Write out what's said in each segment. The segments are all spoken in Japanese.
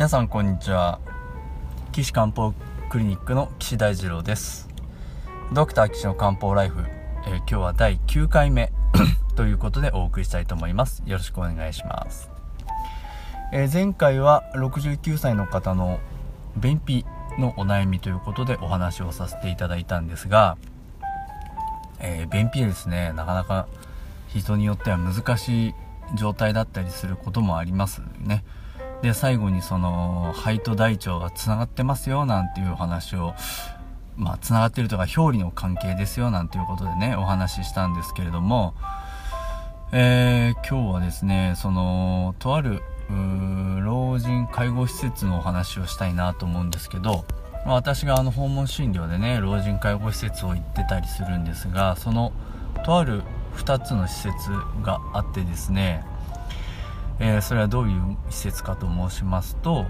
皆さんこんにちは。岸漢方クリニックの岸大二郎です。ドクター岸の漢方ライフ、えー、今日は第9回目 ということでお送りしたいと思います。よろしくお願いします、えー、前回は69歳の方の便秘のお悩みということでお話をさせていただいたんですが、えー、便秘ですねなかなか人によっては難しい状態だったりすることもありますね。で最後にその肺と大腸がつながってますよなんていうお話をまあつながってるとか表裏の関係ですよなんていうことでねお話ししたんですけれどもえー、今日はですねそのとある老人介護施設のお話をしたいなと思うんですけど、まあ、私があの訪問診療でね老人介護施設を行ってたりするんですがそのとある2つの施設があってですねえー、それはどういう施設かと申しますと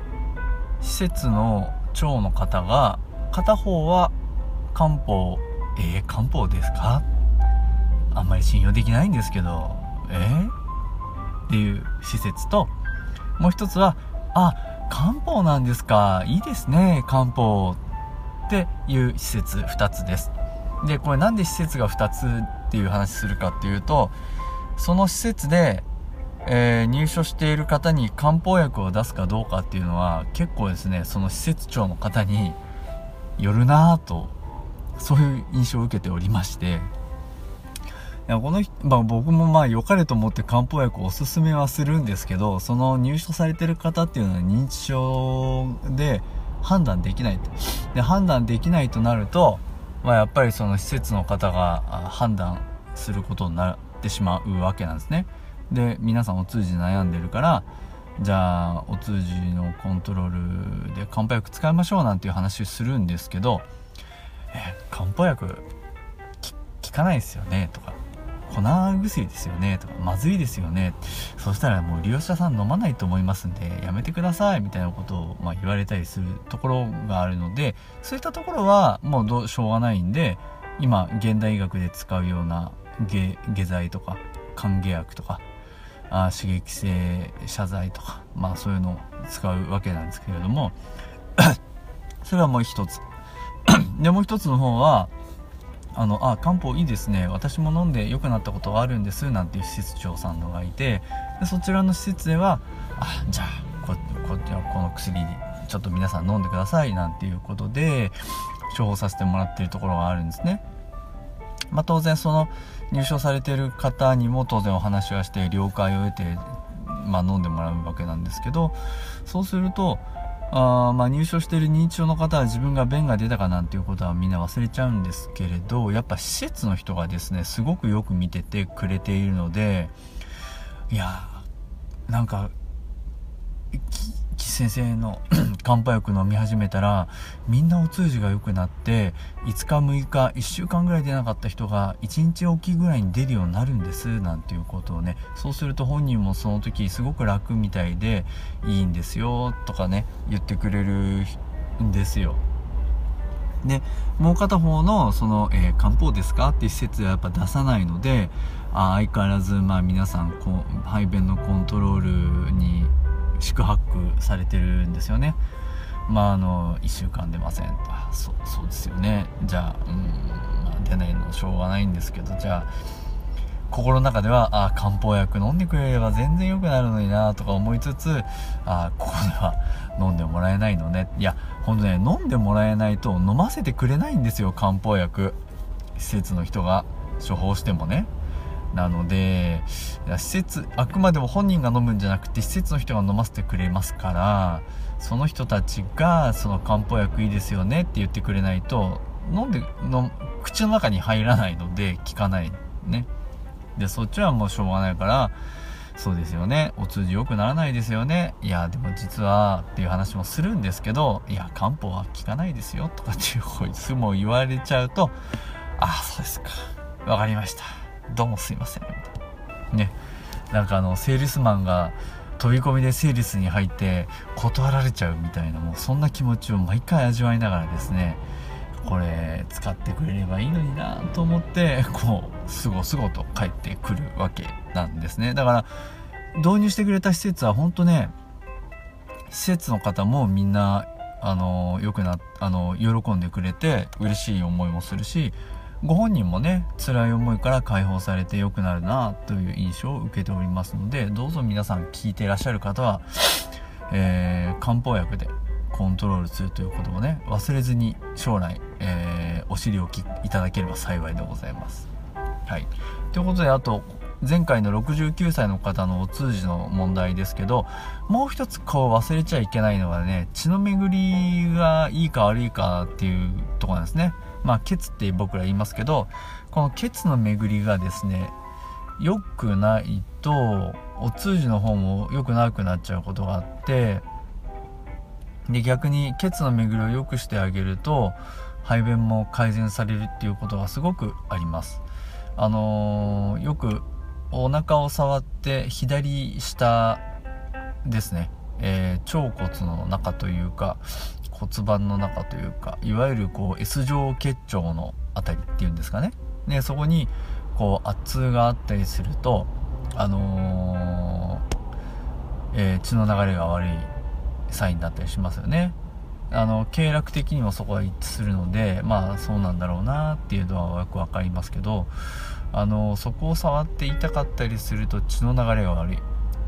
施設の長の方が片方は漢方えー、漢方ですか？あんまり信用できないんですけどえー、っていう施設ともう一つはあ漢方なんですか？いいですね漢方っていう施設2つです。でこれなんで施設が2つっていう話するかっていうとその施設でえー、入所している方に漢方薬を出すかどうかっていうのは結構ですねその施設長の方によるなぁとそういう印象を受けておりまして。いやこの人、まあ、僕もまあ良かれと思って漢方薬をおすすめはするんですけどその入所されてる方っていうのは認知症で判断できないと。で判断できないとなると、まあ、やっぱりその施設の方が判断することになってしまうわけなんですね。で皆さんお通じ悩んでるからじゃあお通じのコントロールで漢方薬使いましょうなんていう話するんですけど「え漢方薬効かないですよね」とか「粉薬ですよね」とか「まずいですよね」そしたらもう利用者さん飲まないと思いますんでやめてくださいみたいなことを、ま、言われたりするところがあるのでそういったところはもうどうしょうがないんで今現代医学で使うような下剤とか還元薬とかあ刺激性謝罪とか、まあ、そういうのを使うわけなんですけれども それはもう一つ。でもう一つの方はあのあ漢方いいですね。私も飲んで良くなったことがあるんですなんていう施設長さんのがいてでそちらの施設ではあじゃあこここの薬ちょっと皆さん飲んでくださいなんていうことで処方させてもらってるところがあるんですね。まあ、当然その入所されてる方にも当然お話はして了解を得て、まあ、飲んでもらうわけなんですけどそうするとあまあ入所している認知症の方は自分が便が出たかなんていうことはみんな忘れちゃうんですけれどやっぱ施設の人がですねすごくよく見ててくれているのでいやなんか先生の漢方薬飲み始めたらみんなお通じが良くなって5日6日1週間ぐらい出なかった人が1日おきぐらいに出るようになるんですなんていうことをね。そうすると本人もその時すごく楽みたいでいいんですよとかね言ってくれるんですよ。でもう片方のその、えー、漢方ですかっていう施設はやっぱ出さないのであ相変わらずまあ皆さんこう排便のコントロールに宿泊されてるんですよね。まああの1週間出ませんあそそうですよね。じゃあうん、まあ、出ないのしょうがないんですけど。じゃあ心の中ではあ漢方薬飲んでくれれば全然良くなるのになとか思いつつあここでは飲んでもらえないのね。いやほんとね飲んでもらえないと飲ませてくれないんですよ漢方薬。施設の人が処方してもね。なので施設あくまでも本人が飲むんじゃなくて施設の人が飲ませてくれますからその人たちがその漢方薬いいですよねって言ってくれないと飲んでの口の中に入らないので効かないね。でそっちはもうしょうがないからそうですよね。お通じ良くならないですよね。いやでも実はっていう話もするんですけどいや漢方は効かないですよとかっていうこいつも言われちゃうとああそうですか。分かりました。どうもすいません。ね。なんかあの、セールスマンが飛び込みでセールスに入って断られちゃうみたいな、もうそんな気持ちを毎回味わいながらですね、これ使ってくれればいいのになと思って、こう、すごすごと帰ってくるわけなんですね。だから、導入してくれた施設は本当ね、施設の方もみんなあのよくなあの喜んでくれて嬉しい思いもするしご本人もね辛い思いから解放されて良くなるなという印象を受けておりますのでどうぞ皆さん聞いていらっしゃる方は、えー、漢方薬でコントロールするということをね忘れずに将来、えー、お尻をきいただければ幸いでございます。はい、ということであと前回の69歳の方のお通じの問題ですけどもう一つこう忘れちゃいけないのはね血の巡りがいいか悪いかっていうとこなんですねまあ血って僕ら言いますけどこの血の巡りがですね良くないとお通じの方も良くなくなっちゃうことがあってで逆に血の巡りを良くしてあげると排便も改善されるっていうことがすごくあります。あのー、よくお腹を触って左下ですね、えー、腸骨の中というか骨盤の中というかいわゆるこう S 状結腸の辺りっていうんですかね。でそこにこう圧痛があったりするとあのー、えー、血の流れが悪いサインだったりしますよね。あの経絡的にもそこは一致するのでまあそうなんだろうなっていうのはよく分かりますけどあのそこを触って痛かったりすると血の流れが悪い。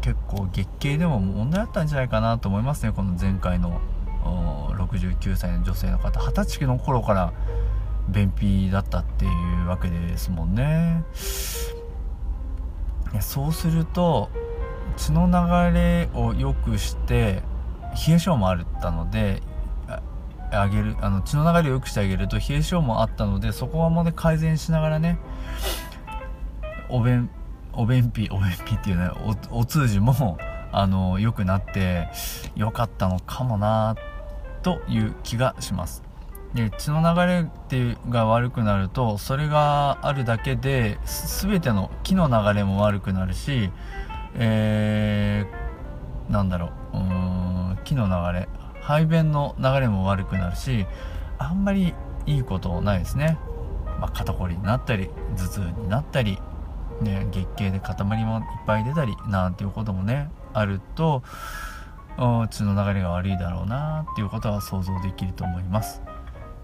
結構月経でも問題あったんじゃないかなと思いますねこの前回の69歳の女性の方二十歳の頃から便秘だったっていうわけですもんね。そうすると血の流れを良くして冷え性もあったのであげるあの血の流れを良くしてあげると冷え性もあったのでそこはもうね改善しながらねお便お便秘お便秘っていうねおお通じもあの良くなって良かったのかもなってという気がします。で血の流れってが悪くなるとそれがあるだけで全ての気の流れも悪くなるしえー、なんだろう。うん気の流れ。排便の流れも悪くなるしあんまりいいことないですね、まあ、肩こりになったり頭痛になったり、ね、月経で塊もいっぱい出たりなんていうこともねあると血の流れが悪いだろうなっていうことは想像できると思います、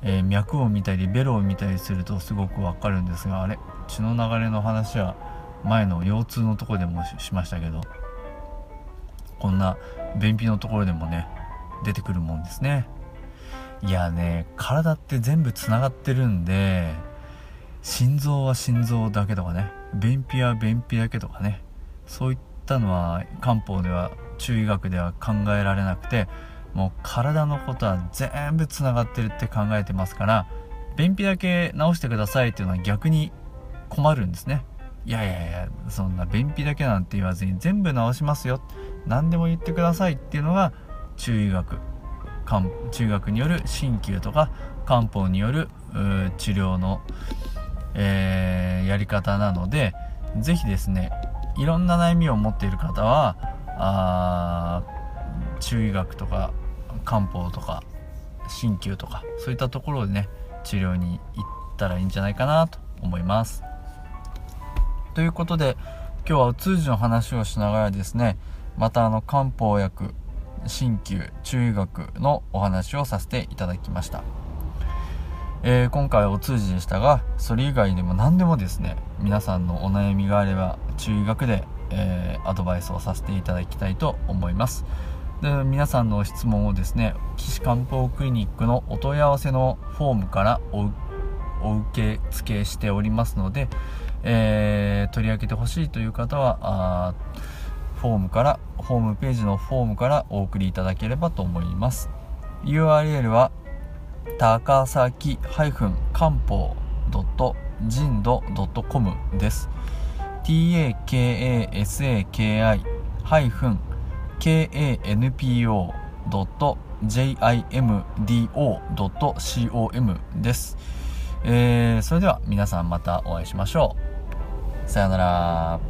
えー、脈を見たりベロを見たりするとすごくわかるんですがあれ？血の流れの話は前の腰痛のとこでもしましたけどこんな便秘のところでもね出てくるもんですね。いやね体って全部つながってるんで心臓は心臓だけとかね便秘は便秘だけとかねそういったのは漢方では中医学では考えられなくてもう体のことは全部つながってるって考えてますから便秘だけ治してくださいっていうのは逆に困るんですね。いやいやいやそんな便秘だけなんて言わずに全部治しますよ。何でも言ってくださいっていうのが中医学中学による鍼灸とか漢方による治療の、えー、やり方なので是非ですねいろんな悩みを持っている方はあ中医学とか漢方とか鍼灸とかそういったところでね治療に行ったらいいんじゃないかなと思います。ということで今日はお通じの話をしながらですねまたあの漢方薬鍼灸中医学のお話をさせていただきました、えー、今回お通じでしたがそれ以外でも何でもですね皆さんのお悩みがあれば中医学で、えー、アドバイスをさせていただきたいと思います。で皆さんの質問をですね岸漢方クリニックのお問い合わせのフォームからお受け付けしておりますので、えー、取り上げてほしいという方はフォームからホームページのフォームからお送りいただければと思います。URL は高崎漢方人度 .com です。Takasaki kanpo.jimdo.com です、えー、それでは皆さんまたお会いしましょうさよなら